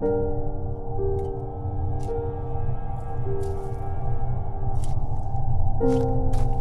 Thank you.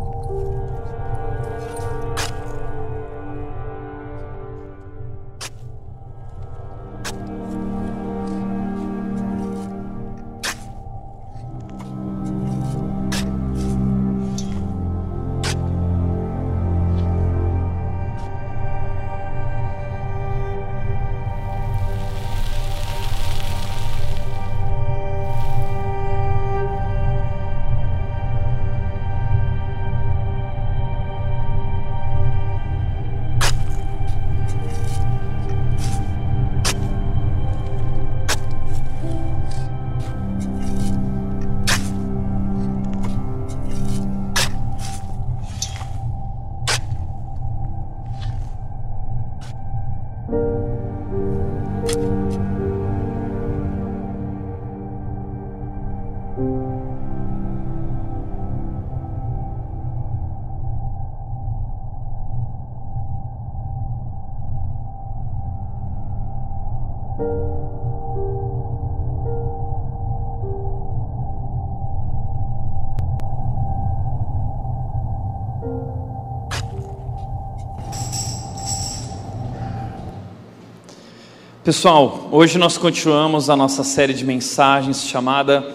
Pessoal, hoje nós continuamos a nossa série de mensagens chamada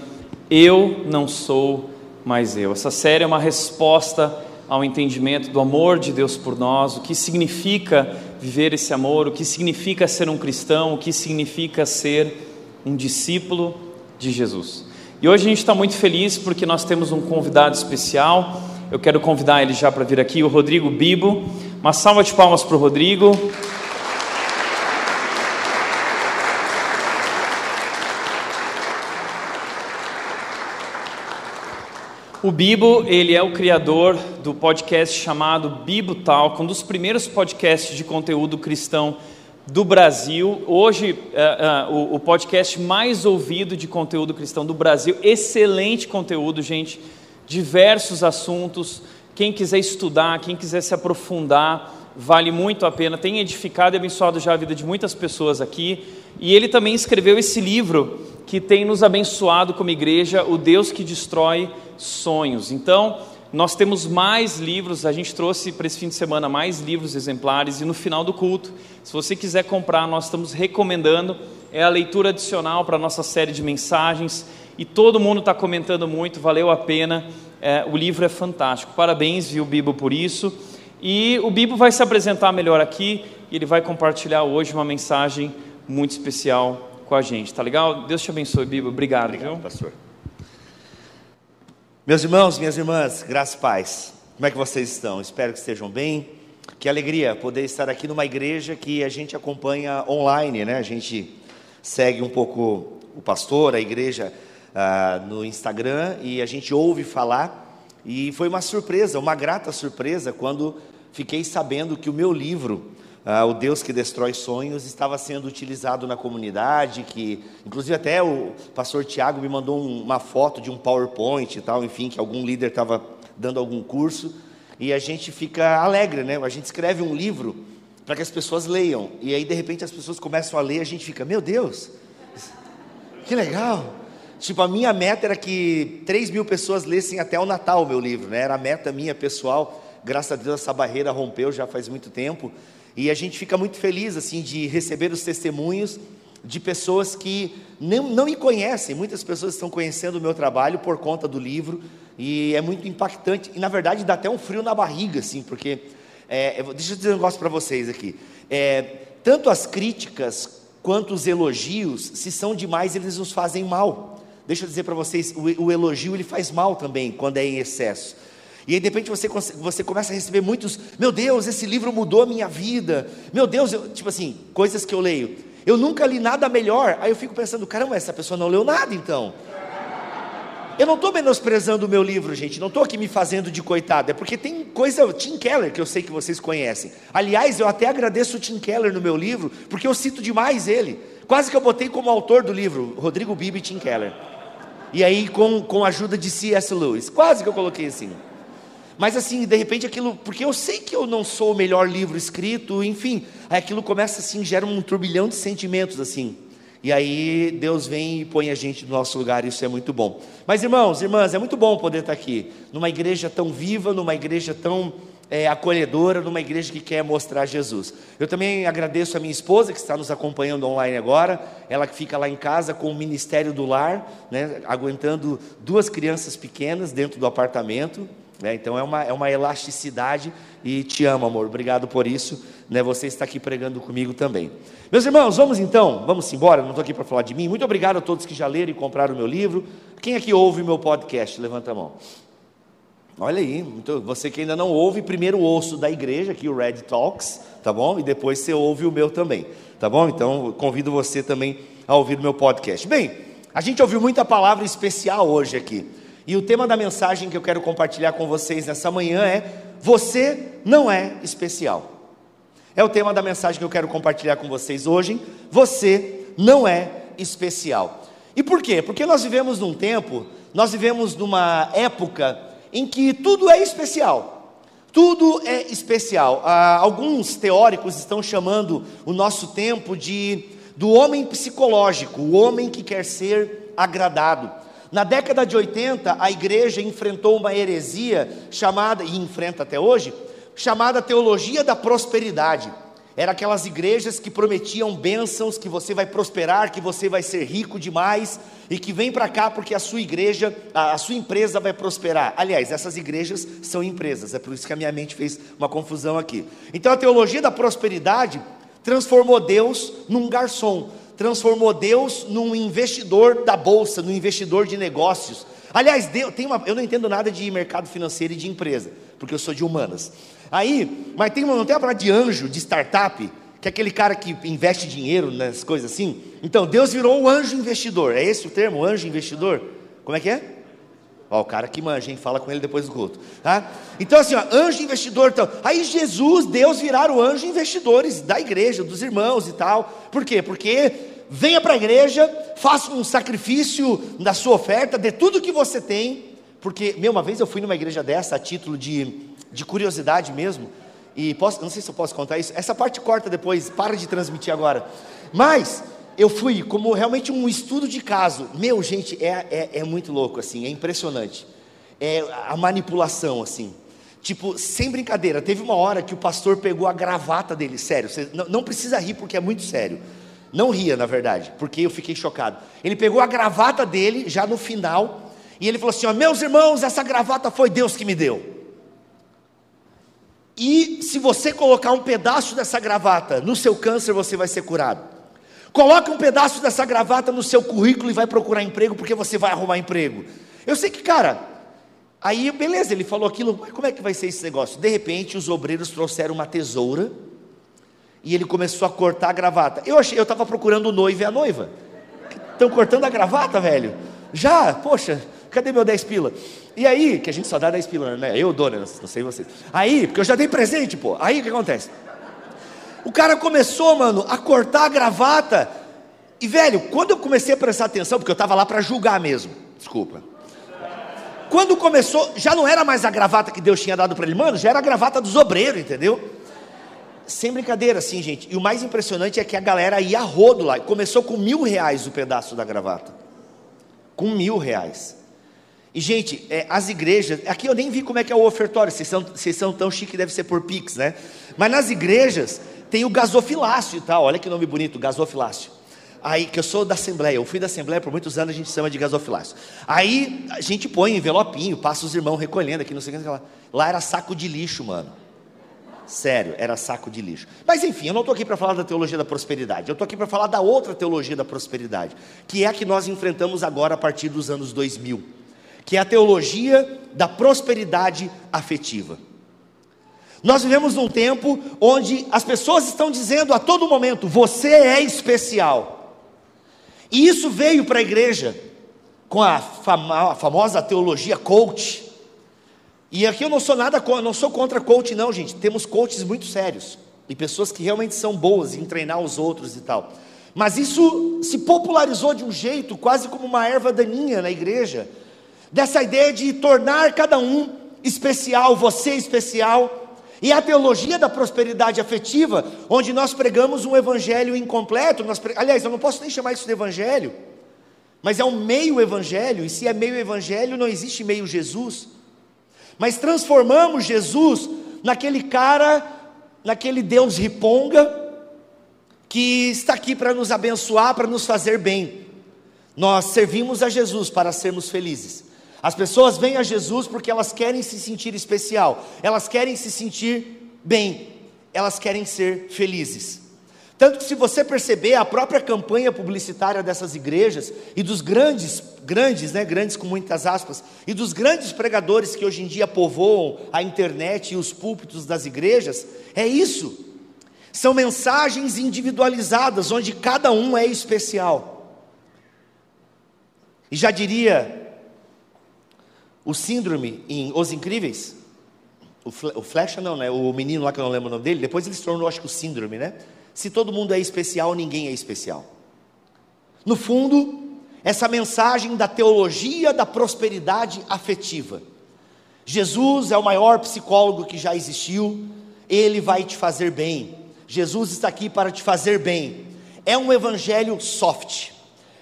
Eu Não Sou Mais Eu. Essa série é uma resposta ao entendimento do amor de Deus por nós, o que significa viver esse amor, o que significa ser um cristão, o que significa ser um discípulo de Jesus. E hoje a gente está muito feliz porque nós temos um convidado especial. Eu quero convidar ele já para vir aqui, o Rodrigo Bibo. Uma salva de palmas para o Rodrigo. O Bibo, ele é o criador do podcast chamado Bibo Talk, um dos primeiros podcasts de conteúdo cristão do Brasil. Hoje, uh, uh, o, o, podcast mais ouvido de conteúdo cristão do Brasil. Excelente conteúdo, gente. Diversos assuntos. Quem quiser estudar, quem quiser se aprofundar, vale muito a pena. Tem edificado e abençoado já a vida de muitas pessoas aqui. E ele também escreveu esse livro que tem nos abençoado como igreja, O Deus que Destrói sonhos. Então, nós temos mais livros, a gente trouxe para esse fim de semana mais livros exemplares e no final do culto, se você quiser comprar, nós estamos recomendando, é a leitura adicional para a nossa série de mensagens e todo mundo está comentando muito, valeu a pena, é, o livro é fantástico. Parabéns, viu, Bibo, por isso. E o Bibo vai se apresentar melhor aqui e ele vai compartilhar hoje uma mensagem muito especial com a gente, tá legal? Deus te abençoe, Bibo. Obrigado, Obrigado viu? pastor. Meus irmãos, minhas irmãs, graças e paz. Como é que vocês estão? Espero que estejam bem. Que alegria poder estar aqui numa igreja que a gente acompanha online, né? A gente segue um pouco o pastor, a igreja uh, no Instagram e a gente ouve falar. E foi uma surpresa, uma grata surpresa quando fiquei sabendo que o meu livro ah, o Deus que destrói sonhos estava sendo utilizado na comunidade, que inclusive até o pastor Tiago me mandou um, uma foto de um PowerPoint e tal, enfim, que algum líder estava dando algum curso, e a gente fica alegre, né? A gente escreve um livro para que as pessoas leiam, e aí de repente as pessoas começam a ler, a gente fica, meu Deus, que legal! Tipo, a minha meta era que 3 mil pessoas lessem até o Natal o meu livro, né? Era a meta minha pessoal. Graças a Deus essa barreira rompeu já faz muito tempo. E a gente fica muito feliz assim de receber os testemunhos de pessoas que não, não me conhecem. Muitas pessoas estão conhecendo o meu trabalho por conta do livro e é muito impactante. E na verdade dá até um frio na barriga, assim, porque é, deixa eu dizer um negócio para vocês aqui. É, tanto as críticas quanto os elogios, se são demais, eles nos fazem mal. Deixa eu dizer para vocês, o, o elogio ele faz mal também quando é em excesso. E aí, de repente, você, você começa a receber muitos: Meu Deus, esse livro mudou a minha vida. Meu Deus, eu, tipo assim, coisas que eu leio. Eu nunca li nada melhor. Aí eu fico pensando: Caramba, essa pessoa não leu nada então. Eu não estou menosprezando o meu livro, gente. Não estou aqui me fazendo de coitado. É porque tem coisa. Tim Keller, que eu sei que vocês conhecem. Aliás, eu até agradeço o Tim Keller no meu livro, porque eu cito demais ele. Quase que eu botei como autor do livro, Rodrigo Bibi e Tim Keller. E aí, com, com a ajuda de C.S. Lewis. Quase que eu coloquei assim. Mas assim, de repente aquilo, porque eu sei que eu não sou o melhor livro escrito, enfim, aí aquilo começa assim, gera um turbilhão de sentimentos assim. E aí Deus vem e põe a gente no nosso lugar, isso é muito bom. Mas irmãos, irmãs, é muito bom poder estar aqui, numa igreja tão viva, numa igreja tão é, acolhedora, numa igreja que quer mostrar Jesus. Eu também agradeço a minha esposa que está nos acompanhando online agora, ela que fica lá em casa com o Ministério do Lar, né, aguentando duas crianças pequenas dentro do apartamento. Né, então é uma, é uma elasticidade e te amo, amor. Obrigado por isso. Né, você está aqui pregando comigo também. Meus irmãos, vamos então, vamos embora. Não estou aqui para falar de mim. Muito obrigado a todos que já leram e compraram o meu livro. Quem aqui ouve o meu podcast? Levanta a mão. Olha aí, você que ainda não ouve, primeiro ouço da igreja, aqui o Red Talks, tá bom? E depois você ouve o meu também, tá bom? Então convido você também a ouvir o meu podcast. Bem, a gente ouviu muita palavra especial hoje aqui. E o tema da mensagem que eu quero compartilhar com vocês nessa manhã é: Você não é especial. É o tema da mensagem que eu quero compartilhar com vocês hoje. Você não é especial. E por quê? Porque nós vivemos num tempo, nós vivemos numa época em que tudo é especial. Tudo é especial. Ah, alguns teóricos estão chamando o nosso tempo de do homem psicológico, o homem que quer ser agradado. Na década de 80, a igreja enfrentou uma heresia chamada, e enfrenta até hoje, chamada teologia da prosperidade. Era aquelas igrejas que prometiam bênçãos, que você vai prosperar, que você vai ser rico demais e que vem para cá porque a sua igreja, a, sua empresa vai prosperar. Aliás, essas igrejas são empresas, é por isso que a minha mente fez uma confusão aqui. Então a teologia da prosperidade transformou Deus num garçom, transformou Deus num investidor da bolsa, num investidor de negócios. Aliás, Deus, tem uma, eu não entendo nada de mercado financeiro e de empresa, porque eu sou de humanas. Aí, mas tem, não tem a palavra de anjo, de startup, que é aquele cara que investe dinheiro nas coisas assim. Então, Deus virou o anjo investidor. É esse o termo, anjo investidor? Como é que é? Ó, o cara que manja, hein? Fala com ele depois do culto. Tá? Então, assim, ó, anjo investidor. Então, aí Jesus, Deus viraram anjo investidores da igreja, dos irmãos e tal. Por quê? Porque venha para a igreja, faça um sacrifício da sua oferta, dê tudo que você tem. Porque, meu, uma vez eu fui numa igreja dessa a título de de curiosidade mesmo. E posso, não sei se eu posso contar isso. Essa parte corta depois, para de transmitir agora. Mas eu fui como realmente um estudo de caso. Meu, gente, é, é, é muito louco, assim, é impressionante. É a manipulação, assim. Tipo, sem brincadeira, teve uma hora que o pastor pegou a gravata dele, sério, você não, não precisa rir porque é muito sério. Não ria, na verdade, porque eu fiquei chocado. Ele pegou a gravata dele, já no final, e ele falou assim: ó, meus irmãos, essa gravata foi Deus que me deu. E se você colocar um pedaço dessa gravata no seu câncer, você vai ser curado. Coloque um pedaço dessa gravata no seu currículo e vai procurar emprego, porque você vai arrumar emprego. Eu sei que, cara, aí beleza, ele falou aquilo, como é que vai ser esse negócio? De repente, os obreiros trouxeram uma tesoura e ele começou a cortar a gravata. Eu achei, eu estava procurando o noivo e a noiva. Estão cortando a gravata, velho? Já, poxa, cadê meu 10 pila? E aí, que a gente só dá 10 pila, né? Eu dou, né? Não sei vocês. Aí, porque eu já dei presente, pô. Aí o que acontece? O cara começou, mano, a cortar a gravata. E, velho, quando eu comecei a prestar atenção, porque eu estava lá para julgar mesmo, desculpa. Quando começou, já não era mais a gravata que Deus tinha dado para ele, mano, já era a gravata dos obreiros, entendeu? Sem brincadeira, assim, gente. E o mais impressionante é que a galera ia a rodo lá. Começou com mil reais o pedaço da gravata. Com mil reais. E, gente, é, as igrejas, aqui eu nem vi como é que é o ofertório, vocês são, vocês são tão chique, deve ser por Pix, né? Mas nas igrejas tem o gasofilácio e tal, olha que nome bonito, gasofilácio. Aí, que eu sou da Assembleia, eu fui da Assembleia por muitos anos, a gente chama de gasofilácio. Aí a gente põe envelopinho, passa os irmãos recolhendo aqui, não sei o que lá. Lá era saco de lixo, mano. Sério, era saco de lixo. Mas enfim, eu não estou aqui para falar da teologia da prosperidade, eu estou aqui para falar da outra teologia da prosperidade, que é a que nós enfrentamos agora a partir dos anos 2000 que é a teologia da prosperidade afetiva. Nós vivemos num tempo onde as pessoas estão dizendo a todo momento: você é especial. E isso veio para a igreja com a, fama, a, famosa teologia coach. E aqui eu não sou nada, não sou contra coach, não, gente. Temos coaches muito sérios e pessoas que realmente são boas em treinar os outros e tal. Mas isso se popularizou de um jeito quase como uma erva daninha na igreja dessa ideia de tornar cada um especial, você especial. E a teologia da prosperidade afetiva, onde nós pregamos um evangelho incompleto, nós aliás, eu não posso nem chamar isso de evangelho, mas é um meio evangelho, e se é meio evangelho, não existe meio Jesus. Mas transformamos Jesus naquele cara, naquele Deus riponga, que está aqui para nos abençoar, para nos fazer bem. Nós servimos a Jesus para sermos felizes. As pessoas vêm a Jesus porque elas querem se sentir especial, elas querem se sentir bem, elas querem ser felizes. Tanto que se você perceber a própria campanha publicitária dessas igrejas e dos grandes, grandes, né, grandes com muitas aspas, e dos grandes pregadores que hoje em dia povoam a internet e os púlpitos das igrejas, é isso. São mensagens individualizadas onde cada um é especial. E já diria o síndrome em Os Incríveis, o, o Flecha não, né? O menino lá que eu não lembro o nome dele, depois ele se tornou, acho que o síndrome, né? Se todo mundo é especial, ninguém é especial. No fundo, essa mensagem da teologia da prosperidade afetiva. Jesus é o maior psicólogo que já existiu, ele vai te fazer bem. Jesus está aqui para te fazer bem. É um evangelho soft,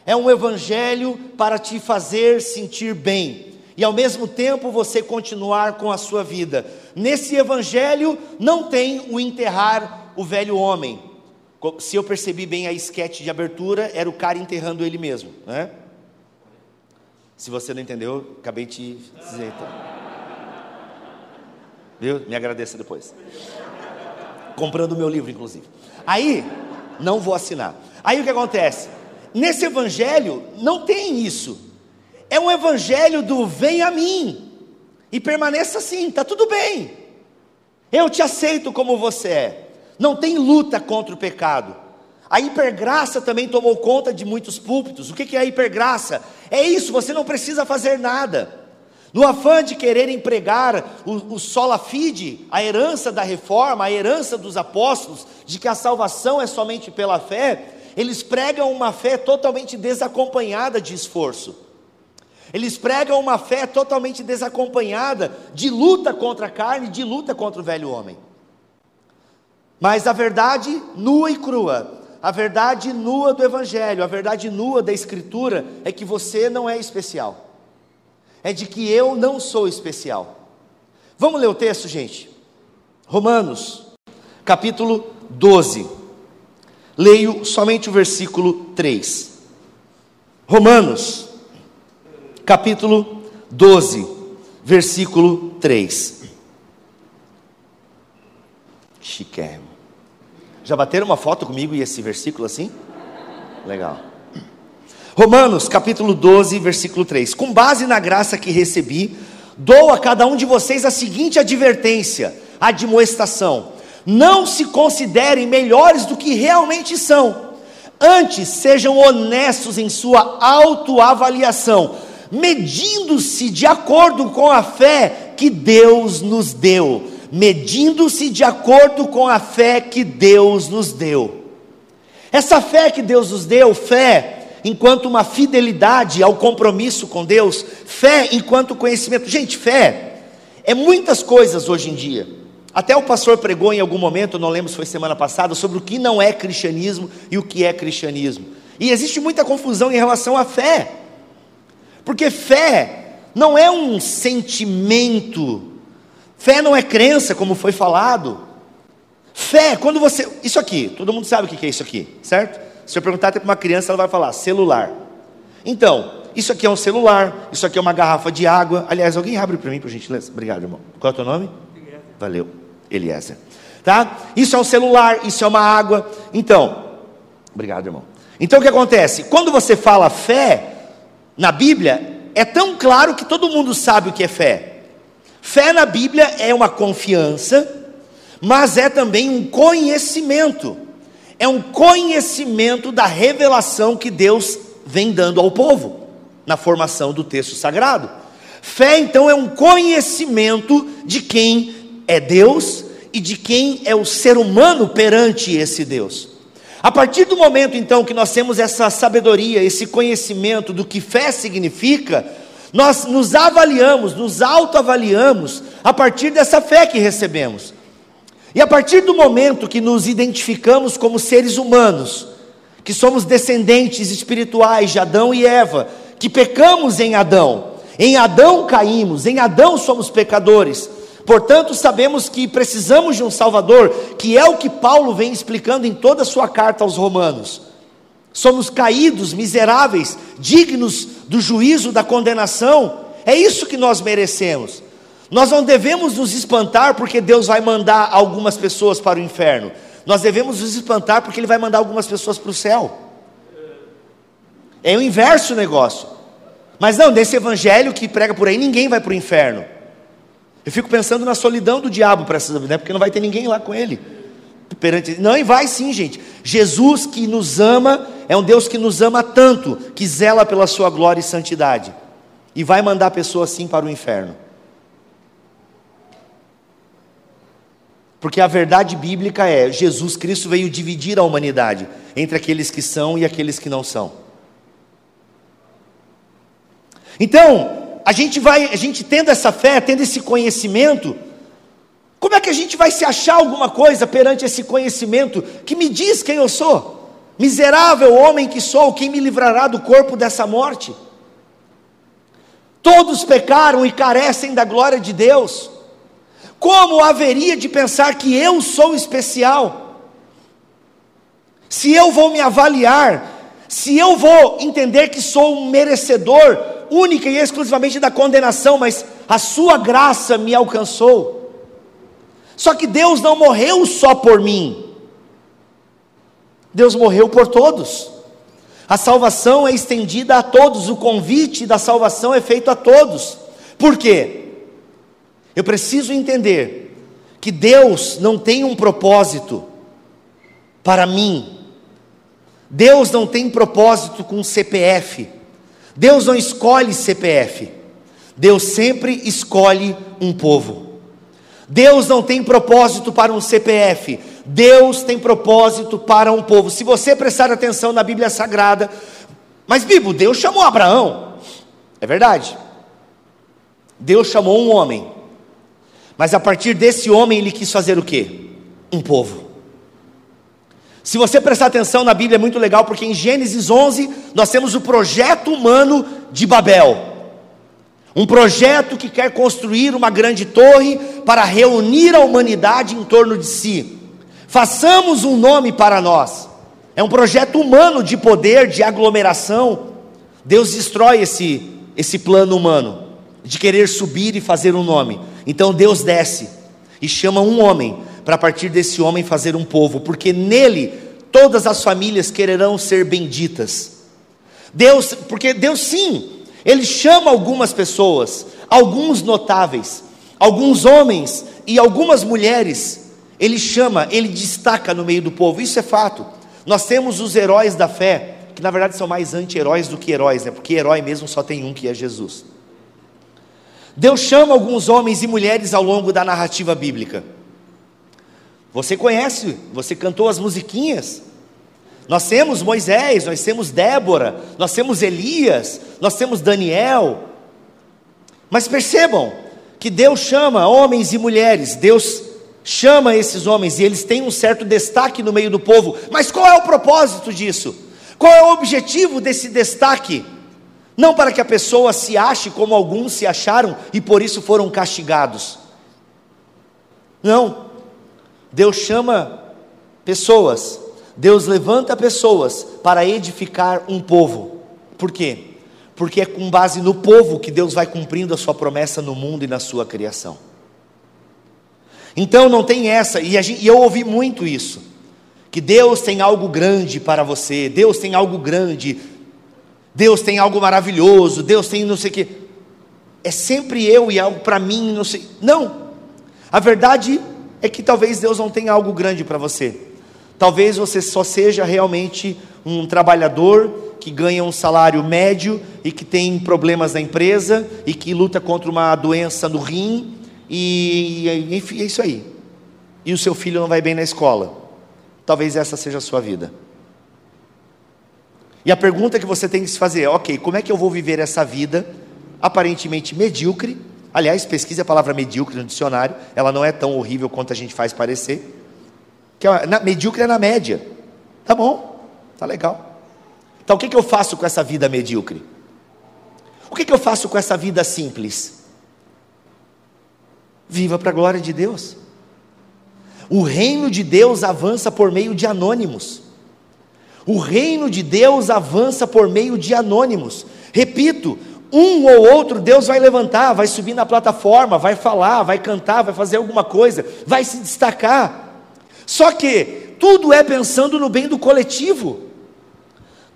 é um evangelho para te fazer sentir bem e ao mesmo tempo você continuar com a sua vida. Nesse evangelho não tem o enterrar o velho homem. Se eu percebi bem a esquete de abertura, era o cara enterrando ele mesmo, né? Se você não entendeu, acabei de dizer então. Viu? Me agradeça depois. Comprando o meu livro, inclusive. Aí, não vou assinar. Aí o que acontece? Nesse evangelho não tem isso. É um evangelho do vem a mim e permaneça assim, está tudo bem. Eu te aceito como você é. Não tem luta contra o pecado. A hipergraça também tomou conta de muitos púlpitos. O que é a hipergraça? É isso, você não precisa fazer nada. No afã de querer empregar o, o sola fide, a herança da reforma, a herança dos apóstolos, de que a salvação é somente pela fé, eles pregam uma fé totalmente desacompanhada de esforço. Eles pregam uma fé totalmente desacompanhada de luta contra a carne, de luta contra o velho homem. Mas a verdade nua e crua, a verdade nua do Evangelho, a verdade nua da Escritura é que você não é especial, é de que eu não sou especial. Vamos ler o texto, gente? Romanos, capítulo 12. Leio somente o versículo 3. Romanos, capítulo 12, versículo 3. Chiquérrimo. Já bateram uma foto comigo e esse versículo assim? Legal. Romanos, capítulo 12, versículo 3. Com base na graça que recebi, dou a cada um de vocês a seguinte advertência, admoestação: não se considerem melhores do que realmente são. Antes, sejam honestos em sua autoavaliação medindo-se de acordo com a fé que Deus nos deu. Medindo-se de acordo com a fé que Deus nos deu. Essa fé que Deus nos deu, fé enquanto uma fidelidade ao compromisso com Deus, fé enquanto conhecimento. Gente, fé é muitas coisas hoje em dia. Até o pastor pregou em algum momento, não lembro se foi semana passada, sobre o que não é cristianismo e o que é cristianismo. E existe muita confusão em relação à fé. Porque fé não é um sentimento, fé não é crença, como foi falado. Fé, quando você. Isso aqui, todo mundo sabe o que é isso aqui, certo? Se eu perguntar para uma criança, ela vai falar celular. Então, isso aqui é um celular, isso aqui é uma garrafa de água. Aliás, alguém abre para mim, por gentileza? Obrigado, irmão. Qual é o teu nome? Eliezer. Valeu, Eliezer. Tá? Isso é um celular, isso é uma água. Então, obrigado, irmão. Então o que acontece? Quando você fala fé, na Bíblia é tão claro que todo mundo sabe o que é fé. Fé na Bíblia é uma confiança, mas é também um conhecimento. É um conhecimento da revelação que Deus vem dando ao povo na formação do texto sagrado. Fé então é um conhecimento de quem é Deus e de quem é o ser humano perante esse Deus. A partir do momento então que nós temos essa sabedoria, esse conhecimento do que fé significa, nós nos avaliamos, nos autoavaliamos a partir dessa fé que recebemos. E a partir do momento que nos identificamos como seres humanos, que somos descendentes espirituais de Adão e Eva, que pecamos em Adão, em Adão caímos, em Adão somos pecadores. Portanto, sabemos que precisamos de um Salvador, que é o que Paulo vem explicando em toda a sua carta aos Romanos. Somos caídos, miseráveis, dignos do juízo, da condenação, é isso que nós merecemos. Nós não devemos nos espantar porque Deus vai mandar algumas pessoas para o inferno. Nós devemos nos espantar porque Ele vai mandar algumas pessoas para o céu. É o inverso o negócio. Mas não, nesse evangelho que prega por aí, ninguém vai para o inferno. Eu fico pensando na solidão do diabo para essa né? porque não vai ter ninguém lá com ele. Perante, não, e vai sim, gente. Jesus que nos ama, é um Deus que nos ama tanto, que zela pela sua glória e santidade. E vai mandar pessoas sim para o inferno. Porque a verdade bíblica é: Jesus Cristo veio dividir a humanidade entre aqueles que são e aqueles que não são. Então, a gente vai, a gente tendo essa fé, tendo esse conhecimento, como é que a gente vai se achar alguma coisa perante esse conhecimento que me diz quem eu sou? Miserável homem que sou, quem me livrará do corpo dessa morte? Todos pecaram e carecem da glória de Deus. Como haveria de pensar que eu sou especial? Se eu vou me avaliar, se eu vou entender que sou um merecedor única e exclusivamente da condenação, mas a sua graça me alcançou. Só que Deus não morreu só por mim. Deus morreu por todos. A salvação é estendida a todos, o convite da salvação é feito a todos. Por quê? Eu preciso entender que Deus não tem um propósito para mim. Deus não tem propósito com CPF. Deus não escolhe CPF. Deus sempre escolhe um povo. Deus não tem propósito para um CPF. Deus tem propósito para um povo. Se você prestar atenção na Bíblia Sagrada, mas Bíblia, Deus chamou Abraão. É verdade. Deus chamou um homem mas a partir desse homem ele quis fazer o quê? Um povo. Se você prestar atenção na Bíblia é muito legal, porque em Gênesis 11 nós temos o projeto humano de Babel. Um projeto que quer construir uma grande torre para reunir a humanidade em torno de si. Façamos um nome para nós. É um projeto humano de poder, de aglomeração. Deus destrói esse, esse plano humano de querer subir e fazer um nome. Então Deus desce e chama um homem para a partir desse homem fazer um povo, porque nele todas as famílias quererão ser benditas. Deus, porque Deus sim, ele chama algumas pessoas, alguns notáveis, alguns homens e algumas mulheres, ele chama, ele destaca no meio do povo. Isso é fato. Nós temos os heróis da fé, que na verdade são mais anti-heróis do que heróis, né? Porque herói mesmo só tem um que é Jesus. Deus chama alguns homens e mulheres ao longo da narrativa bíblica. Você conhece, você cantou as musiquinhas. Nós temos Moisés, nós temos Débora, nós temos Elias, nós temos Daniel. Mas percebam que Deus chama homens e mulheres, Deus chama esses homens e eles têm um certo destaque no meio do povo. Mas qual é o propósito disso? Qual é o objetivo desse destaque? Não para que a pessoa se ache como alguns se acharam e por isso foram castigados. Não. Deus chama pessoas, Deus levanta pessoas para edificar um povo. Por quê? Porque é com base no povo que Deus vai cumprindo a sua promessa no mundo e na sua criação. Então não tem essa, e, gente, e eu ouvi muito isso, que Deus tem algo grande para você, Deus tem algo grande Deus tem algo maravilhoso, Deus tem não sei o quê. É sempre eu e algo para mim, não sei. Não. A verdade é que talvez Deus não tenha algo grande para você. Talvez você só seja realmente um trabalhador que ganha um salário médio e que tem problemas na empresa e que luta contra uma doença no rim e enfim, é isso aí. E o seu filho não vai bem na escola. Talvez essa seja a sua vida. E a pergunta que você tem que se fazer é: ok, como é que eu vou viver essa vida aparentemente medíocre, Aliás, pesquise a palavra medíocre no dicionário, ela não é tão horrível quanto a gente faz parecer. Que é, na, medíocre é na média. Tá bom, tá legal. Então o que, que eu faço com essa vida medíocre? O que, que eu faço com essa vida simples? Viva para a glória de Deus. O reino de Deus avança por meio de anônimos. O reino de Deus avança por meio de anônimos. Repito, um ou outro Deus vai levantar, vai subir na plataforma, vai falar, vai cantar, vai fazer alguma coisa, vai se destacar. Só que tudo é pensando no bem do coletivo.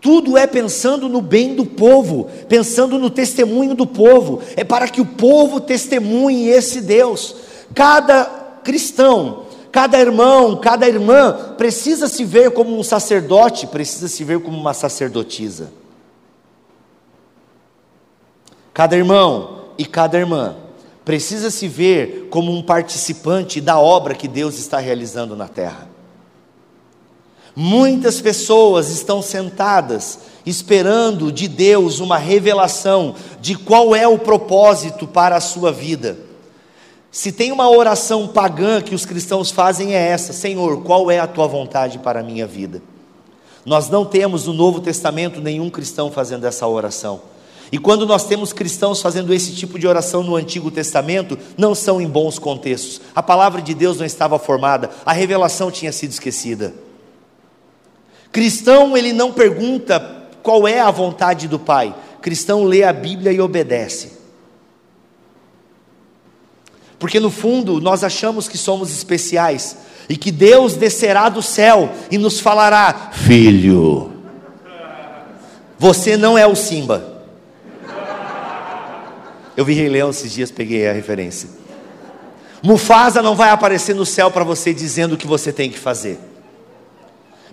Tudo é pensando no bem do povo, pensando no testemunho do povo. É para que o povo testemunhe esse Deus. Cada cristão, cada irmão, cada irmã precisa se ver como um sacerdote, precisa se ver como uma sacerdotisa. Cada irmão e cada irmã precisa se ver como um participante da obra que Deus está realizando na terra. Muitas pessoas estão sentadas esperando de Deus uma revelação de qual é o propósito para a sua vida. Se tem uma oração pagã que os cristãos fazem é essa: Senhor, qual é a tua vontade para a minha vida? Nós não temos no Novo Testamento nenhum cristão fazendo essa oração. E quando nós temos cristãos fazendo esse tipo de oração no Antigo Testamento, não são em bons contextos. A palavra de Deus não estava formada, a revelação tinha sido esquecida. Cristão, ele não pergunta qual é a vontade do Pai. Cristão lê a Bíblia e obedece. Porque no fundo nós achamos que somos especiais e que Deus descerá do céu e nos falará: Filho, você não é o Simba. Eu vi Rei Leão esses dias, peguei a referência. Mufasa não vai aparecer no céu para você dizendo o que você tem que fazer.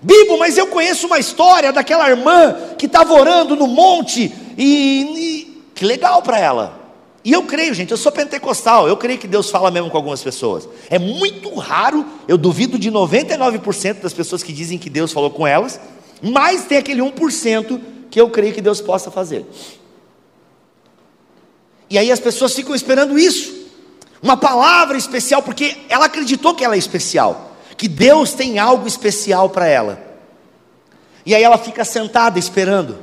Bibo, mas eu conheço uma história daquela irmã que estava orando no monte e, e que legal para ela. E eu creio, gente, eu sou pentecostal, eu creio que Deus fala mesmo com algumas pessoas. É muito raro, eu duvido de 99% das pessoas que dizem que Deus falou com elas, mas tem aquele 1% que eu creio que Deus possa fazer. E aí as pessoas ficam esperando isso, uma palavra especial, porque ela acreditou que ela é especial, que Deus tem algo especial para ela. E aí ela fica sentada esperando.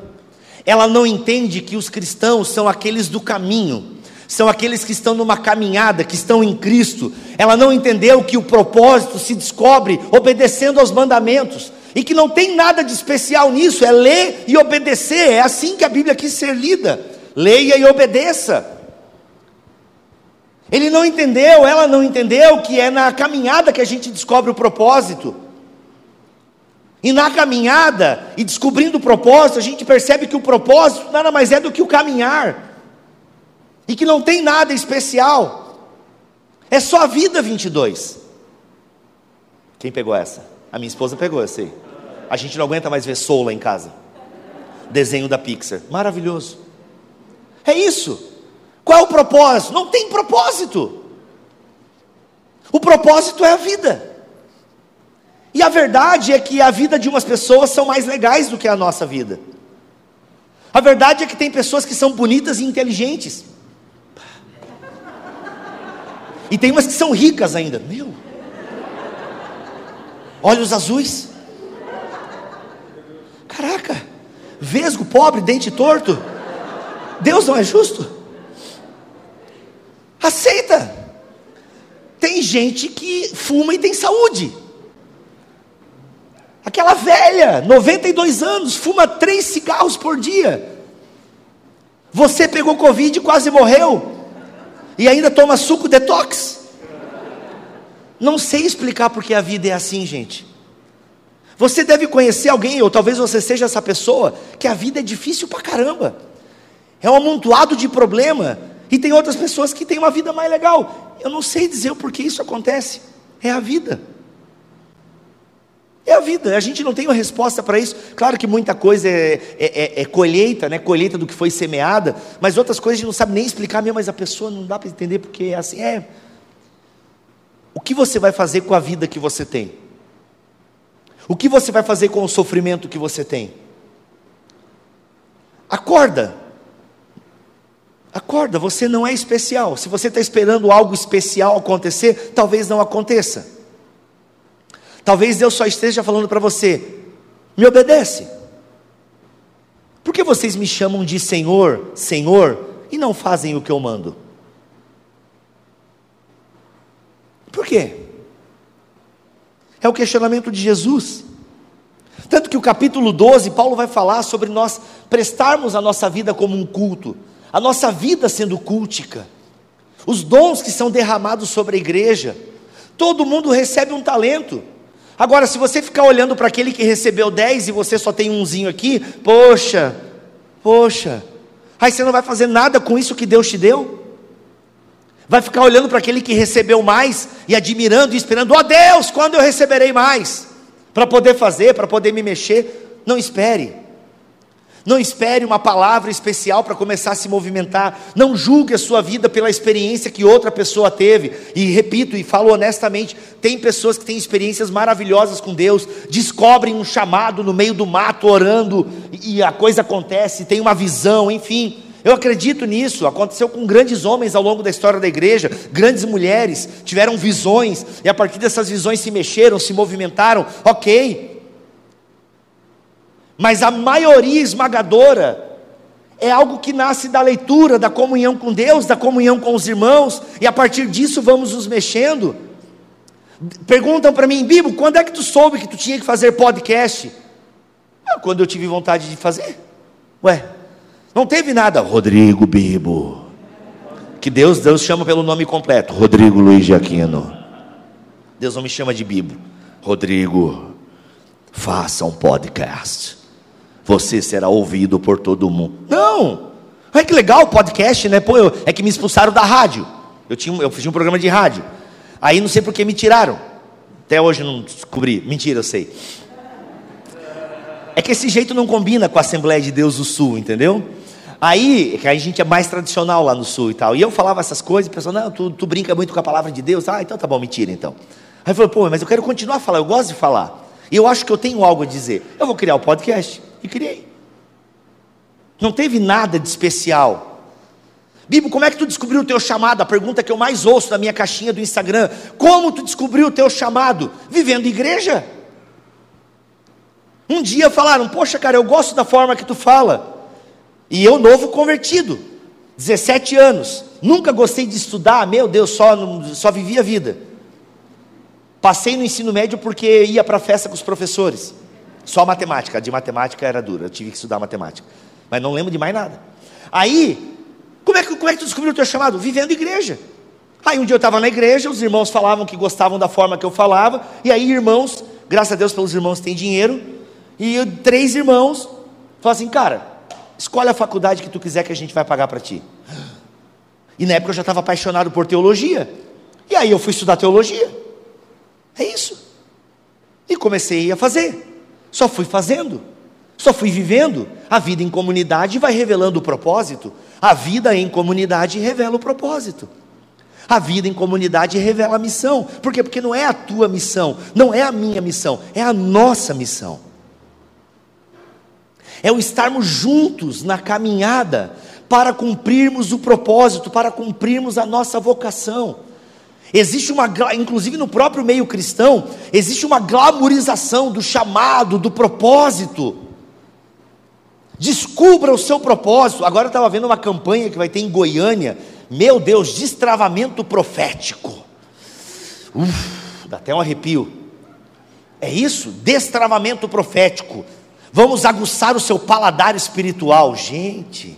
Ela não entende que os cristãos são aqueles do caminho, são aqueles que estão numa caminhada, que estão em Cristo. Ela não entendeu que o propósito se descobre obedecendo aos mandamentos e que não tem nada de especial nisso, é ler e obedecer. É assim que a Bíblia quis ser lida leia e obedeça. Ele não entendeu, ela não entendeu que é na caminhada que a gente descobre o propósito. E na caminhada, e descobrindo o propósito, a gente percebe que o propósito nada mais é do que o caminhar. E que não tem nada especial. É só a vida 22. Quem pegou essa? A minha esposa pegou, eu sei. A gente não aguenta mais ver Soul lá em casa. Desenho da Pixar. Maravilhoso. É isso. Qual é o propósito? Não tem propósito. O propósito é a vida. E a verdade é que a vida de umas pessoas são mais legais do que a nossa vida. A verdade é que tem pessoas que são bonitas e inteligentes. E tem umas que são ricas ainda. Meu. Olhos azuis. Caraca. Vesgo, pobre, dente torto. Deus não é justo? Aceita. Tem gente que fuma e tem saúde. Aquela velha, 92 anos, fuma três cigarros por dia. Você pegou Covid e quase morreu. E ainda toma suco detox. Não sei explicar porque a vida é assim, gente. Você deve conhecer alguém, ou talvez você seja essa pessoa, que a vida é difícil pra caramba é um amontoado de problema, e tem outras pessoas que têm uma vida mais legal. Eu não sei dizer o porquê isso acontece, é a vida. É a vida, a gente não tem uma resposta para isso. Claro que muita coisa é, é, é, é, colheita, né? colheita do que foi semeada, mas outras coisas a gente não sabe nem explicar mesmo, mas a pessoa não dá para entender porque é assim. É. O que você vai fazer com a vida que você tem? O que você vai fazer com o sofrimento que você tem? Acorda, Acorda, você não é especial. Se você está esperando algo especial acontecer, talvez não aconteça. Talvez Deus só esteja falando para você: me obedece. Por que vocês me chamam de Senhor, Senhor, e não fazem o que eu mando? Por quê? É o questionamento de Jesus. Tanto que o capítulo 12, Paulo vai falar sobre nós prestarmos a nossa vida como um culto, a nossa vida sendo cultica, os dons que são derramados sobre a igreja. Todo mundo recebe um talento. Agora, se você ficar olhando para aquele que recebeu 10 e você só tem umzinho aqui, poxa, poxa, aí você não vai fazer nada com isso que Deus te deu? Vai ficar olhando para aquele que recebeu mais e admirando e esperando, ó oh, Deus, quando eu receberei mais? Para poder fazer, para poder me mexer. Não espere. Não espere uma palavra especial para começar a se movimentar. Não julgue a sua vida pela experiência que outra pessoa teve. E repito e falo honestamente: tem pessoas que têm experiências maravilhosas com Deus, descobrem um chamado no meio do mato orando e a coisa acontece, tem uma visão, enfim. Eu acredito nisso. Aconteceu com grandes homens ao longo da história da igreja, grandes mulheres tiveram visões e a partir dessas visões se mexeram, se movimentaram. Ok, mas a maioria esmagadora é algo que nasce da leitura, da comunhão com Deus, da comunhão com os irmãos, e a partir disso vamos nos mexendo. Perguntam para mim, Bibo, quando é que tu soube que tu tinha que fazer podcast? Ah, quando eu tive vontade de fazer. Ué, não teve nada, Rodrigo Bibo. Que Deus, Deus chama pelo nome completo, Rodrigo Luiz de Aquino. Deus não me chama de Bibo. Rodrigo, faça um podcast você será ouvido por todo mundo. Não! Olha que legal o podcast, né? Pô, eu, é que me expulsaram da rádio. Eu, tinha, eu fiz um programa de rádio. Aí não sei por que me tiraram. Até hoje não descobri. Mentira, eu sei. É que esse jeito não combina com a Assembleia de Deus do Sul, entendeu? Aí, que a gente é mais tradicional lá no Sul e tal. E eu falava essas coisas, o pessoal, não, tu, tu brinca muito com a palavra de Deus. Ah, então tá bom, mentira então. Aí falei, pô, mas eu quero continuar a falar, eu gosto de falar. E eu acho que eu tenho algo a dizer. Eu vou criar o um podcast. E criei. Não teve nada de especial. Bíblia, como é que tu descobriu o teu chamado? A pergunta que eu mais ouço na minha caixinha do Instagram. Como tu descobriu o teu chamado? Vivendo igreja. Um dia falaram, poxa cara, eu gosto da forma que tu fala. E eu novo convertido, 17 anos, nunca gostei de estudar, meu Deus, só, só vivia a vida. Passei no ensino médio porque ia para a festa com os professores. Só matemática, de matemática era dura, eu tive que estudar matemática. Mas não lembro de mais nada. Aí, como é que, como é que tu descobriu o teu chamado? Vivendo igreja. Aí um dia eu estava na igreja, os irmãos falavam que gostavam da forma que eu falava, e aí irmãos, graças a Deus pelos irmãos que têm dinheiro, e eu, três irmãos falaram assim, cara, escolhe a faculdade que tu quiser que a gente vai pagar para ti. E na época eu já estava apaixonado por teologia. E aí eu fui estudar teologia. É isso. E comecei a fazer. Só fui fazendo, só fui vivendo. A vida em comunidade vai revelando o propósito. A vida em comunidade revela o propósito. A vida em comunidade revela a missão. Por quê? Porque não é a tua missão, não é a minha missão, é a nossa missão. É o estarmos juntos na caminhada para cumprirmos o propósito, para cumprirmos a nossa vocação. Existe uma, inclusive no próprio meio cristão, existe uma glamorização do chamado, do propósito. Descubra o seu propósito. Agora eu estava vendo uma campanha que vai ter em Goiânia. Meu Deus, destravamento profético. Uf, dá até um arrepio. É isso, destravamento profético. Vamos aguçar o seu paladar espiritual, gente.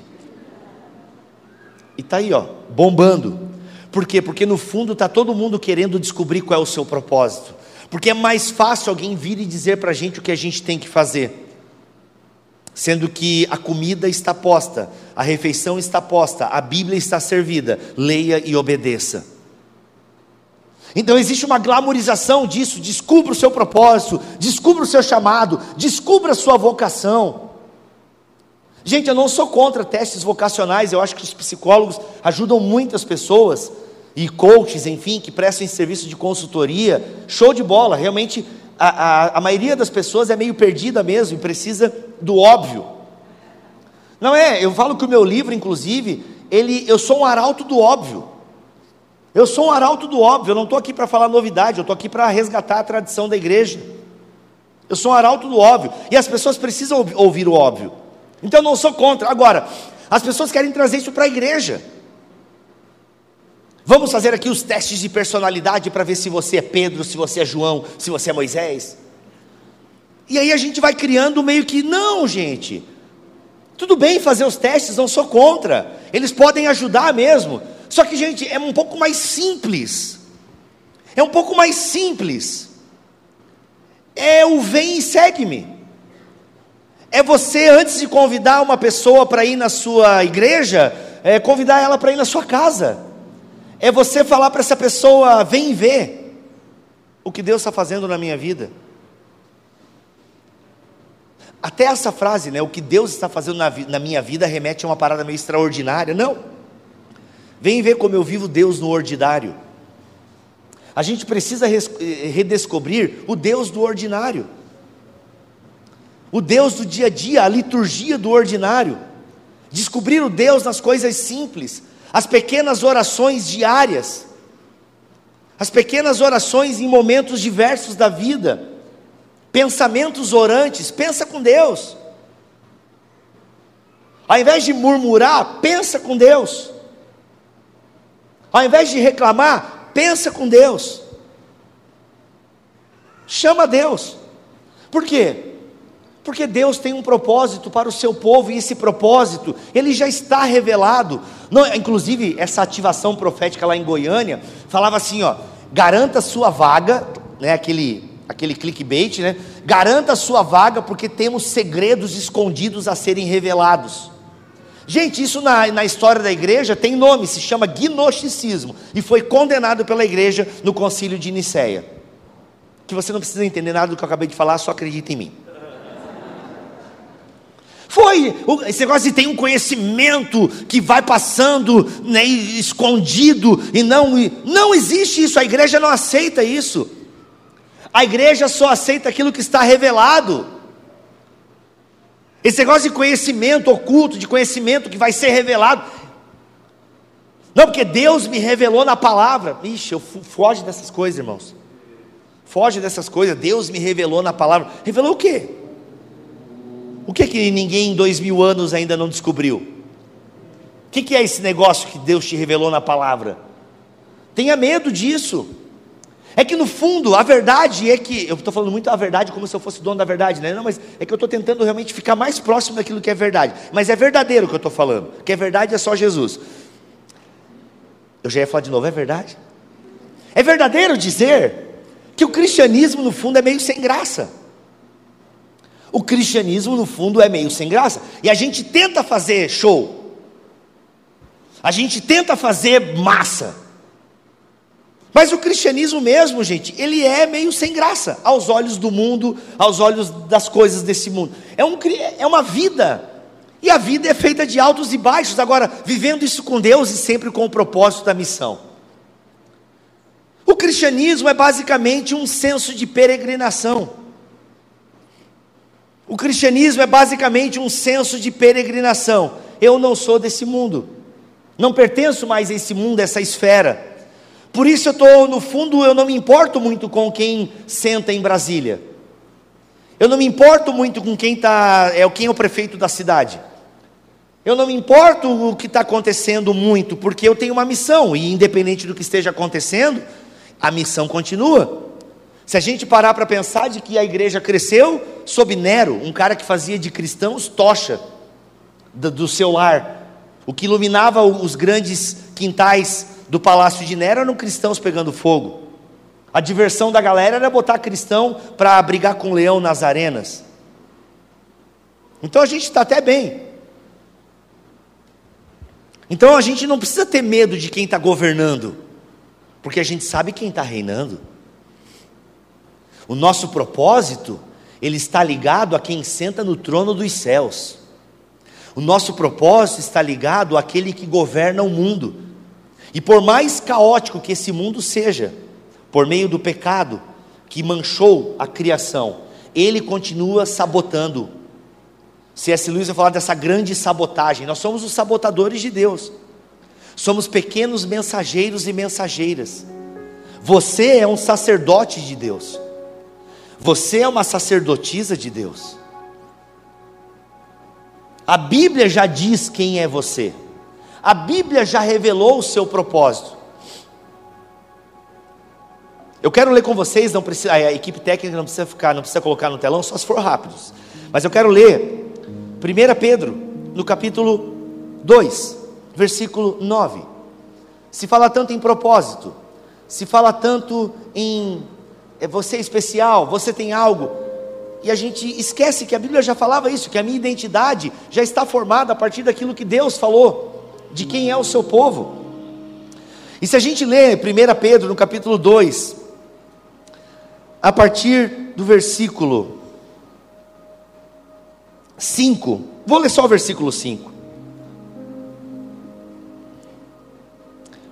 E está aí, ó, bombando. Por quê? Porque no fundo está todo mundo querendo descobrir qual é o seu propósito. Porque é mais fácil alguém vir e dizer para a gente o que a gente tem que fazer. Sendo que a comida está posta, a refeição está posta, a Bíblia está servida, leia e obedeça. Então existe uma glamorização disso, descubra o seu propósito, descubra o seu chamado, descubra a sua vocação. Gente, eu não sou contra testes vocacionais, eu acho que os psicólogos ajudam muitas pessoas e coaches, enfim, que prestam serviço de consultoria, show de bola, realmente a, a, a maioria das pessoas é meio perdida mesmo e precisa do óbvio. Não é, eu falo que o meu livro, inclusive, ele, eu sou um arauto do óbvio. Eu sou um arauto do óbvio, eu não estou aqui para falar novidade, eu estou aqui para resgatar a tradição da igreja. Eu sou um arauto do óbvio, e as pessoas precisam ouvir o óbvio. Então eu não sou contra. Agora, as pessoas querem trazer isso para a igreja. Vamos fazer aqui os testes de personalidade para ver se você é Pedro, se você é João, se você é Moisés. E aí a gente vai criando meio que, não, gente. Tudo bem fazer os testes, não sou contra. Eles podem ajudar mesmo. Só que, gente, é um pouco mais simples. É um pouco mais simples. É o vem e segue-me. É você, antes de convidar uma pessoa para ir na sua igreja, é convidar ela para ir na sua casa. É você falar para essa pessoa: vem ver o que Deus está fazendo na minha vida. Até essa frase, né? O que Deus está fazendo na, na minha vida remete a uma parada meio extraordinária. Não. Vem ver como eu vivo Deus no ordinário. A gente precisa eh, redescobrir o Deus do ordinário, o Deus do dia a dia, a liturgia do ordinário. Descobrir o Deus nas coisas simples, as pequenas orações diárias, as pequenas orações em momentos diversos da vida, pensamentos orantes, pensa com Deus. Ao invés de murmurar, pensa com Deus. Ao invés de reclamar, pensa com Deus. Chama Deus. Por quê? Porque Deus tem um propósito para o seu povo e esse propósito, ele já está revelado. Não, inclusive, essa ativação profética lá em Goiânia falava assim, ó: garanta sua vaga, né, aquele aquele clickbait, né? Garanta sua vaga porque temos segredos escondidos a serem revelados. Gente, isso na, na história da igreja tem nome, se chama gnosticismo, e foi condenado pela igreja no concílio de Nicéia. Que você não precisa entender nada do que eu acabei de falar, só acredita em mim. Foi esse negócio de tem um conhecimento que vai passando né, escondido e não não existe isso. A igreja não aceita isso. A igreja só aceita aquilo que está revelado. Esse negócio de conhecimento oculto, de conhecimento que vai ser revelado. Não, porque Deus me revelou na palavra. Ixi, eu foge dessas coisas, irmãos. Foge dessas coisas. Deus me revelou na palavra. Revelou o quê? O que que ninguém em dois mil anos ainda não descobriu? O que, é esse negócio que Deus te revelou na palavra? Tenha medo disso. É que no fundo, a verdade é que, eu estou falando muito a verdade como se eu fosse dono da verdade, né? Não, mas é que eu estou tentando realmente ficar mais próximo daquilo que é verdade. Mas é verdadeiro o que eu estou falando. Que é verdade é só Jesus. Eu já ia falar de novo, é verdade? É verdadeiro dizer que o cristianismo, no fundo, é meio sem graça. O cristianismo, no fundo, é meio sem graça. E a gente tenta fazer show. A gente tenta fazer massa. Mas o cristianismo mesmo, gente, ele é meio sem graça aos olhos do mundo, aos olhos das coisas desse mundo. É, um, é uma vida, e a vida é feita de altos e baixos. Agora, vivendo isso com Deus e sempre com o propósito da missão. O cristianismo é basicamente um senso de peregrinação. O cristianismo é basicamente um senso de peregrinação. Eu não sou desse mundo, não pertenço mais a esse mundo, a essa esfera. Por isso eu estou, no fundo, eu não me importo muito com quem senta em Brasília. Eu não me importo muito com quem está, é quem é o prefeito da cidade. Eu não me importo o que está acontecendo muito, porque eu tenho uma missão, e independente do que esteja acontecendo, a missão continua. Se a gente parar para pensar de que a igreja cresceu sob Nero, um cara que fazia de cristãos tocha do, do seu lar, o que iluminava os grandes quintais do palácio de Nero eram cristãos pegando fogo. A diversão da galera era botar cristão para brigar com leão nas arenas. Então a gente está até bem. Então a gente não precisa ter medo de quem está governando, porque a gente sabe quem está reinando. O nosso propósito, ele está ligado a quem senta no trono dos céus. O nosso propósito está ligado àquele que governa o mundo. E por mais caótico que esse mundo seja, por meio do pecado que manchou a criação, ele continua sabotando. C.S. Lewis vai falar dessa grande sabotagem. Nós somos os sabotadores de Deus. Somos pequenos mensageiros e mensageiras. Você é um sacerdote de Deus. Você é uma sacerdotisa de Deus. A Bíblia já diz quem é você. A Bíblia já revelou o seu propósito. Eu quero ler com vocês, não precisa, a equipe técnica não precisa ficar, não precisa colocar no telão, só se for rápidos. Mas eu quero ler 1 Pedro, no capítulo 2, versículo 9. Se fala tanto em propósito, se fala tanto em você é especial, você tem algo, e a gente esquece que a Bíblia já falava isso, que a minha identidade já está formada a partir daquilo que Deus falou, de quem é o seu povo. E se a gente lê 1 Pedro no capítulo 2, a partir do versículo 5. Vou ler só o versículo 5.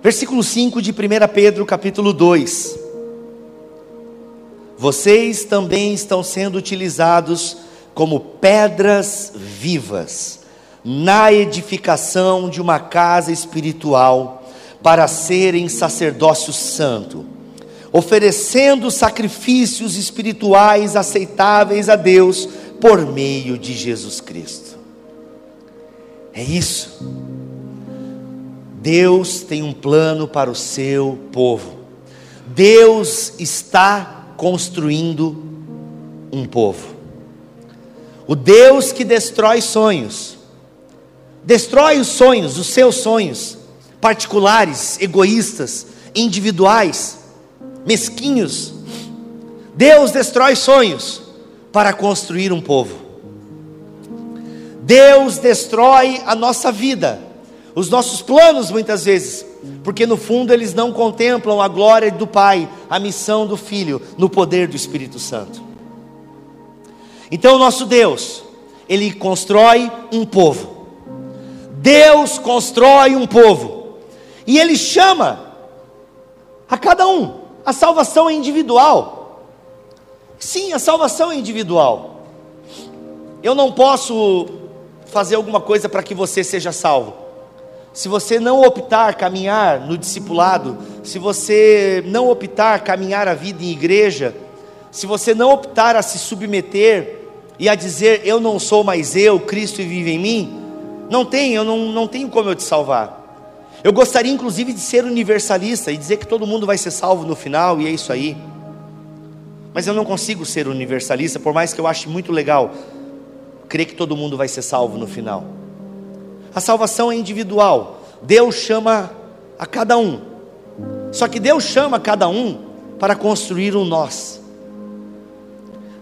Versículo 5 de 1 Pedro, capítulo 2. Vocês também estão sendo utilizados como pedras vivas na edificação de uma casa espiritual para serem sacerdócio santo oferecendo sacrifícios espirituais aceitáveis a Deus por meio de Jesus Cristo. É isso. Deus tem um plano para o seu povo. Deus está construindo um povo. O Deus que destrói sonhos, destrói os sonhos, os seus sonhos, particulares, egoístas, individuais, mesquinhos. Deus destrói sonhos para construir um povo. Deus destrói a nossa vida, os nossos planos muitas vezes, porque no fundo eles não contemplam a glória do Pai, a missão do Filho, no poder do Espírito Santo. Então, nosso Deus, Ele constrói um povo. Deus constrói um povo, e Ele chama a cada um a salvação é individual. Sim, a salvação é individual. Eu não posso fazer alguma coisa para que você seja salvo. Se você não optar caminhar no discipulado, se você não optar caminhar a vida em igreja, se você não optar a se submeter e a dizer eu não sou mais eu, Cristo vive em mim, não tem, eu não, não tenho como eu te salvar. Eu gostaria inclusive de ser universalista e dizer que todo mundo vai ser salvo no final e é isso aí. Mas eu não consigo ser universalista, por mais que eu ache muito legal crer que todo mundo vai ser salvo no final. A salvação é individual. Deus chama a cada um. Só que Deus chama cada um para construir um nós.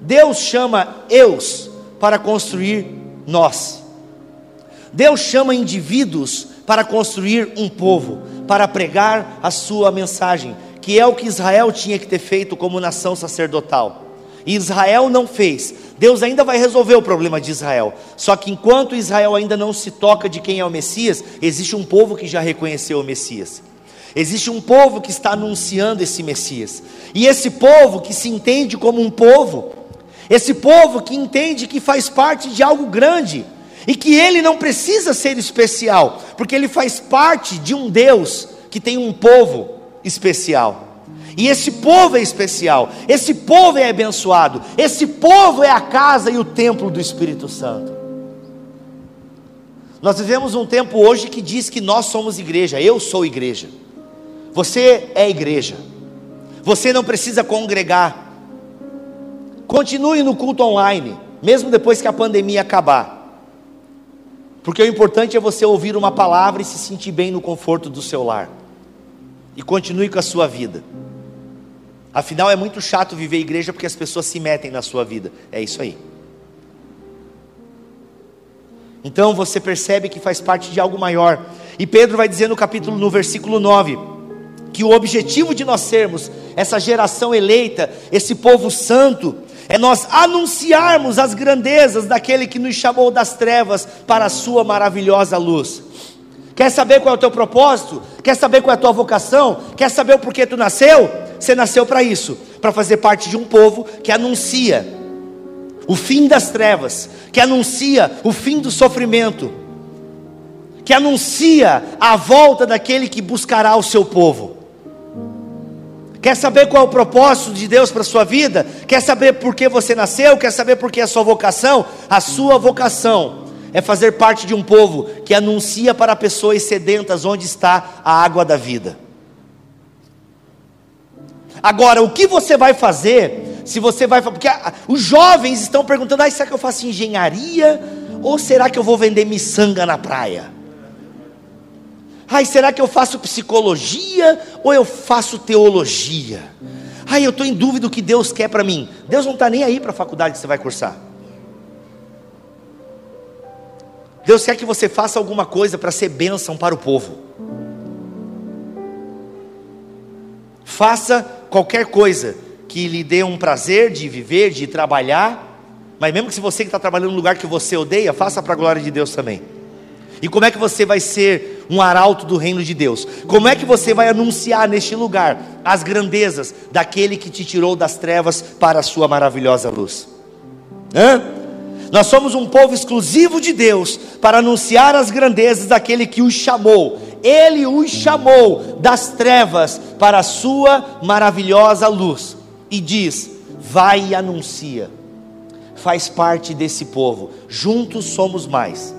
Deus chama eus para construir nós. Deus chama indivíduos para construir um povo, para pregar a sua mensagem, que é o que Israel tinha que ter feito como nação sacerdotal. E Israel não fez. Deus ainda vai resolver o problema de Israel. Só que enquanto Israel ainda não se toca de quem é o Messias, existe um povo que já reconheceu o Messias. Existe um povo que está anunciando esse Messias. E esse povo que se entende como um povo, esse povo que entende que faz parte de algo grande, e que ele não precisa ser especial, porque ele faz parte de um Deus que tem um povo especial. E esse povo é especial, esse povo é abençoado, esse povo é a casa e o templo do Espírito Santo. Nós vivemos um tempo hoje que diz que nós somos igreja, eu sou igreja, você é igreja, você não precisa congregar, continue no culto online, mesmo depois que a pandemia acabar. Porque o importante é você ouvir uma palavra e se sentir bem no conforto do seu lar. E continue com a sua vida. Afinal, é muito chato viver igreja porque as pessoas se metem na sua vida. É isso aí. Então você percebe que faz parte de algo maior. E Pedro vai dizer no capítulo, no versículo 9, que o objetivo de nós sermos essa geração eleita, esse povo santo, é nós anunciarmos as grandezas daquele que nos chamou das trevas para a sua maravilhosa luz. Quer saber qual é o teu propósito? Quer saber qual é a tua vocação? Quer saber o porquê tu nasceu? Você nasceu para isso, para fazer parte de um povo que anuncia o fim das trevas, que anuncia o fim do sofrimento, que anuncia a volta daquele que buscará o seu povo. Quer saber qual é o propósito de Deus para a sua vida? Quer saber por que você nasceu? Quer saber por que a sua vocação? A sua vocação é fazer parte de um povo que anuncia para pessoas sedentas onde está a água da vida. Agora, o que você vai fazer? Se você vai, porque os jovens estão perguntando: ah, será que eu faço engenharia ou será que eu vou vender miçanga na praia? Ai, será que eu faço psicologia ou eu faço teologia? Ai, eu estou em dúvida do que Deus quer para mim. Deus não está nem aí para a faculdade que você vai cursar. Deus quer que você faça alguma coisa para ser bênção para o povo. Faça qualquer coisa que lhe dê um prazer de viver, de trabalhar, mas mesmo que se você que está trabalhando num lugar que você odeia, faça para a glória de Deus também. E como é que você vai ser um arauto do reino de Deus? Como é que você vai anunciar neste lugar as grandezas daquele que te tirou das trevas para a sua maravilhosa luz? Hã? Nós somos um povo exclusivo de Deus para anunciar as grandezas daquele que os chamou. Ele os chamou das trevas para a sua maravilhosa luz. E diz: vai e anuncia. Faz parte desse povo. Juntos somos mais.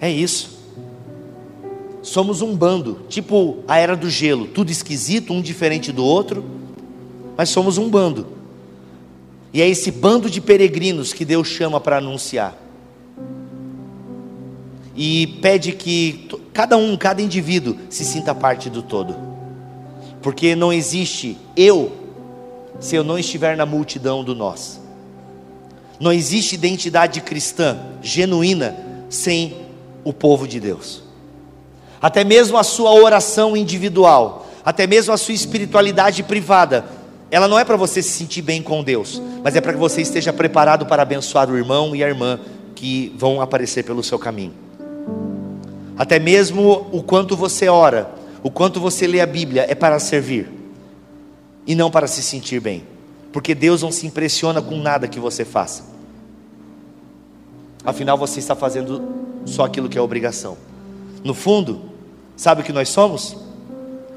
É isso. Somos um bando, tipo a era do gelo, tudo esquisito, um diferente do outro, mas somos um bando. E é esse bando de peregrinos que Deus chama para anunciar. E pede que cada um, cada indivíduo, se sinta parte do todo. Porque não existe eu se eu não estiver na multidão do nós. Não existe identidade cristã genuína sem o povo de Deus. Até mesmo a sua oração individual, até mesmo a sua espiritualidade privada, ela não é para você se sentir bem com Deus, mas é para que você esteja preparado para abençoar o irmão e a irmã que vão aparecer pelo seu caminho. Até mesmo o quanto você ora, o quanto você lê a Bíblia é para servir e não para se sentir bem, porque Deus não se impressiona com nada que você faça. Afinal, você está fazendo só aquilo que é obrigação. No fundo, sabe o que nós somos?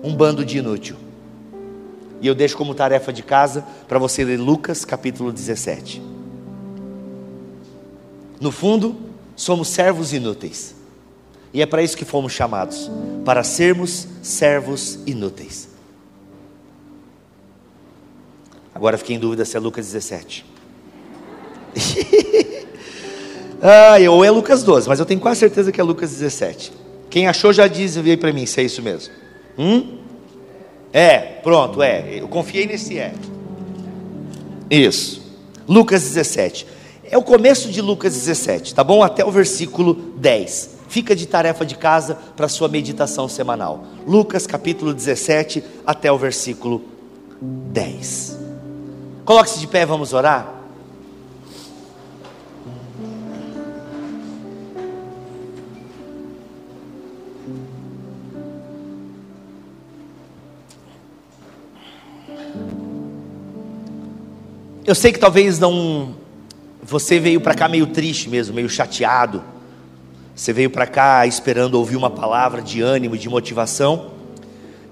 Um bando de inútil. E eu deixo como tarefa de casa para você ler Lucas capítulo 17. No fundo, somos servos inúteis. E é para isso que fomos chamados para sermos servos inúteis. Agora fiquei em dúvida se é Lucas 17. Ah, ou é Lucas 12, mas eu tenho quase certeza que é Lucas 17. Quem achou já diz, veio para mim se é isso mesmo. Hum? É, pronto, é. Eu confiei nesse é. Isso. Lucas 17. É o começo de Lucas 17, tá bom? Até o versículo 10. Fica de tarefa de casa para sua meditação semanal. Lucas capítulo 17 até o versículo 10. Coloque-se de pé, vamos orar. Eu sei que talvez não. Você veio para cá meio triste mesmo, meio chateado. Você veio para cá esperando ouvir uma palavra de ânimo, de motivação.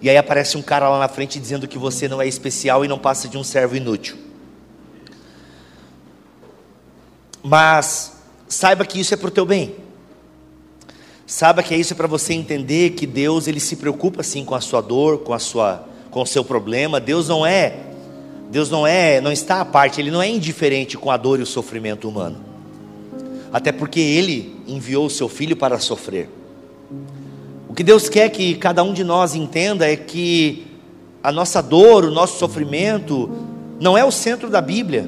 E aí aparece um cara lá na frente dizendo que você não é especial e não passa de um servo inútil. Mas saiba que isso é para o teu bem. Saiba que isso é para você entender que Deus ele se preocupa sim com a sua dor, com a sua, com o seu problema. Deus não é Deus não é, não está à parte, ele não é indiferente com a dor e o sofrimento humano. Até porque ele enviou o seu filho para sofrer. O que Deus quer que cada um de nós entenda é que a nossa dor, o nosso sofrimento não é o centro da Bíblia.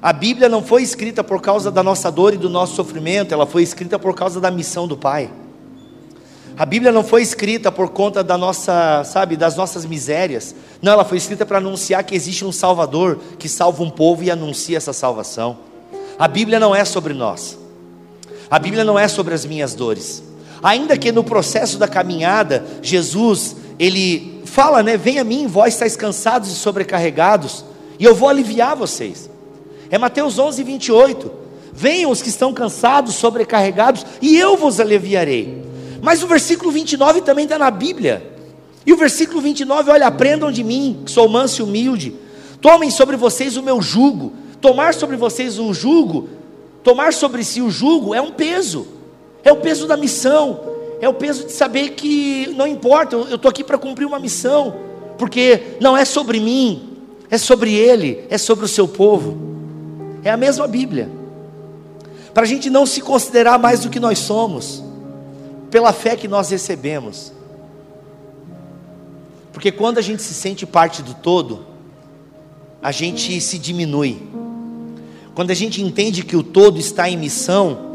A Bíblia não foi escrita por causa da nossa dor e do nosso sofrimento, ela foi escrita por causa da missão do Pai. A Bíblia não foi escrita por conta da nossa, sabe, das nossas misérias. Não, ela foi escrita para anunciar que existe um Salvador que salva um povo e anuncia essa salvação. A Bíblia não é sobre nós. A Bíblia não é sobre as minhas dores. Ainda que no processo da caminhada, Jesus, ele fala, né? Venha a mim, vós estáis cansados e sobrecarregados, e eu vou aliviar vocês. É Mateus 11, 28. Venham os que estão cansados, sobrecarregados, e eu vos aliviarei. Mas o versículo 29 também está na Bíblia. E o versículo 29, olha, aprendam de mim, que sou manso e humilde. Tomem sobre vocês o meu jugo. Tomar sobre vocês o jugo, tomar sobre si o jugo é um peso. É o peso da missão. É o peso de saber que não importa, eu estou aqui para cumprir uma missão. Porque não é sobre mim, é sobre ele, é sobre o seu povo. É a mesma Bíblia. Para a gente não se considerar mais do que nós somos, pela fé que nós recebemos. Porque quando a gente se sente parte do todo, a gente se diminui. Quando a gente entende que o todo está em missão,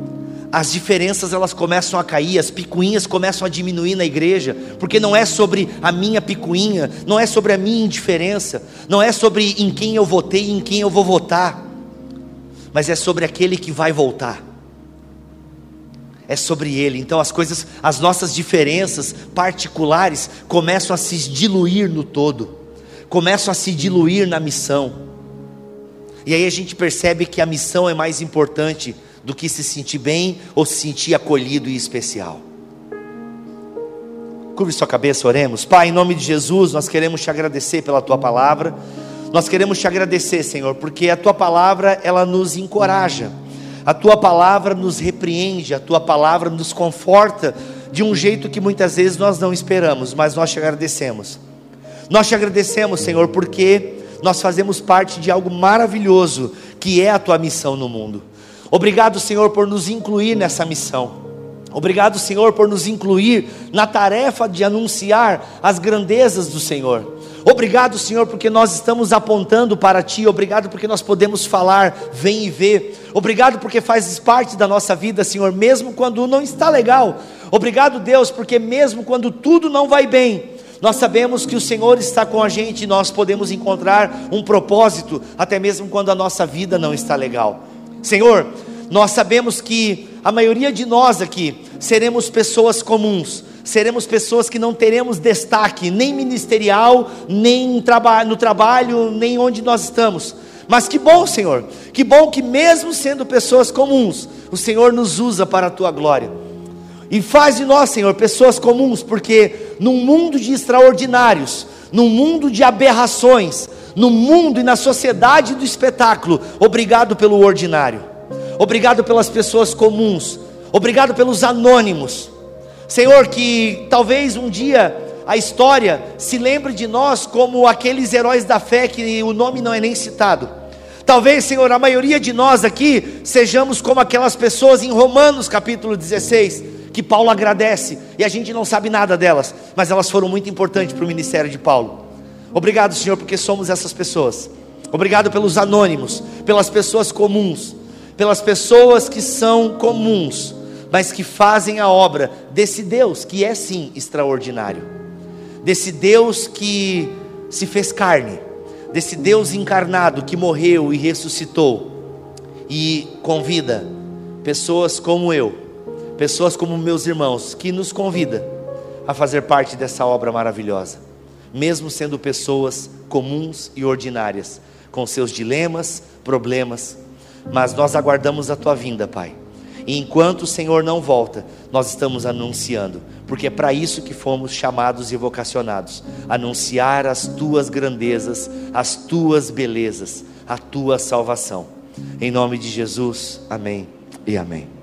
as diferenças elas começam a cair, as picuinhas começam a diminuir na igreja, porque não é sobre a minha picuinha, não é sobre a minha indiferença, não é sobre em quem eu votei e em quem eu vou votar, mas é sobre aquele que vai voltar. É sobre ele. Então as coisas, as nossas diferenças particulares começam a se diluir no todo, começam a se diluir na missão. E aí a gente percebe que a missão é mais importante do que se sentir bem ou se sentir acolhido e especial. Curve sua cabeça, oremos. Pai, em nome de Jesus, nós queremos te agradecer pela tua palavra. Nós queremos te agradecer, Senhor, porque a tua palavra ela nos encoraja. A tua palavra nos repreende, a tua palavra nos conforta de um jeito que muitas vezes nós não esperamos, mas nós te agradecemos. Nós te agradecemos, Senhor, porque nós fazemos parte de algo maravilhoso que é a tua missão no mundo. Obrigado, Senhor, por nos incluir nessa missão. Obrigado, Senhor, por nos incluir na tarefa de anunciar as grandezas do Senhor. Obrigado, Senhor, porque nós estamos apontando para Ti. Obrigado porque nós podemos falar, vem e vê. Obrigado porque fazes parte da nossa vida, Senhor, mesmo quando não está legal. Obrigado, Deus, porque mesmo quando tudo não vai bem, nós sabemos que o Senhor está com a gente e nós podemos encontrar um propósito, até mesmo quando a nossa vida não está legal. Senhor, nós sabemos que a maioria de nós aqui seremos pessoas comuns, seremos pessoas que não teremos destaque, nem ministerial, nem no trabalho, nem onde nós estamos. Mas que bom, Senhor, que bom que mesmo sendo pessoas comuns, o Senhor nos usa para a tua glória. E faz de nós, Senhor, pessoas comuns, porque num mundo de extraordinários, num mundo de aberrações, no mundo e na sociedade do espetáculo. Obrigado pelo ordinário, obrigado pelas pessoas comuns, obrigado pelos anônimos. Senhor, que talvez um dia a história se lembre de nós como aqueles heróis da fé que o nome não é nem citado. Talvez, Senhor, a maioria de nós aqui sejamos como aquelas pessoas em Romanos capítulo 16, que Paulo agradece, e a gente não sabe nada delas, mas elas foram muito importantes para o ministério de Paulo. Obrigado, Senhor, porque somos essas pessoas. Obrigado pelos anônimos, pelas pessoas comuns, pelas pessoas que são comuns, mas que fazem a obra desse Deus que é sim extraordinário, desse Deus que se fez carne, desse Deus encarnado que morreu e ressuscitou e convida pessoas como eu, pessoas como meus irmãos, que nos convida a fazer parte dessa obra maravilhosa mesmo sendo pessoas comuns e ordinárias, com seus dilemas, problemas, mas nós aguardamos a tua vinda, Pai. E enquanto o Senhor não volta, nós estamos anunciando, porque é para isso que fomos chamados e vocacionados anunciar as tuas grandezas, as tuas belezas, a tua salvação. Em nome de Jesus, amém e amém.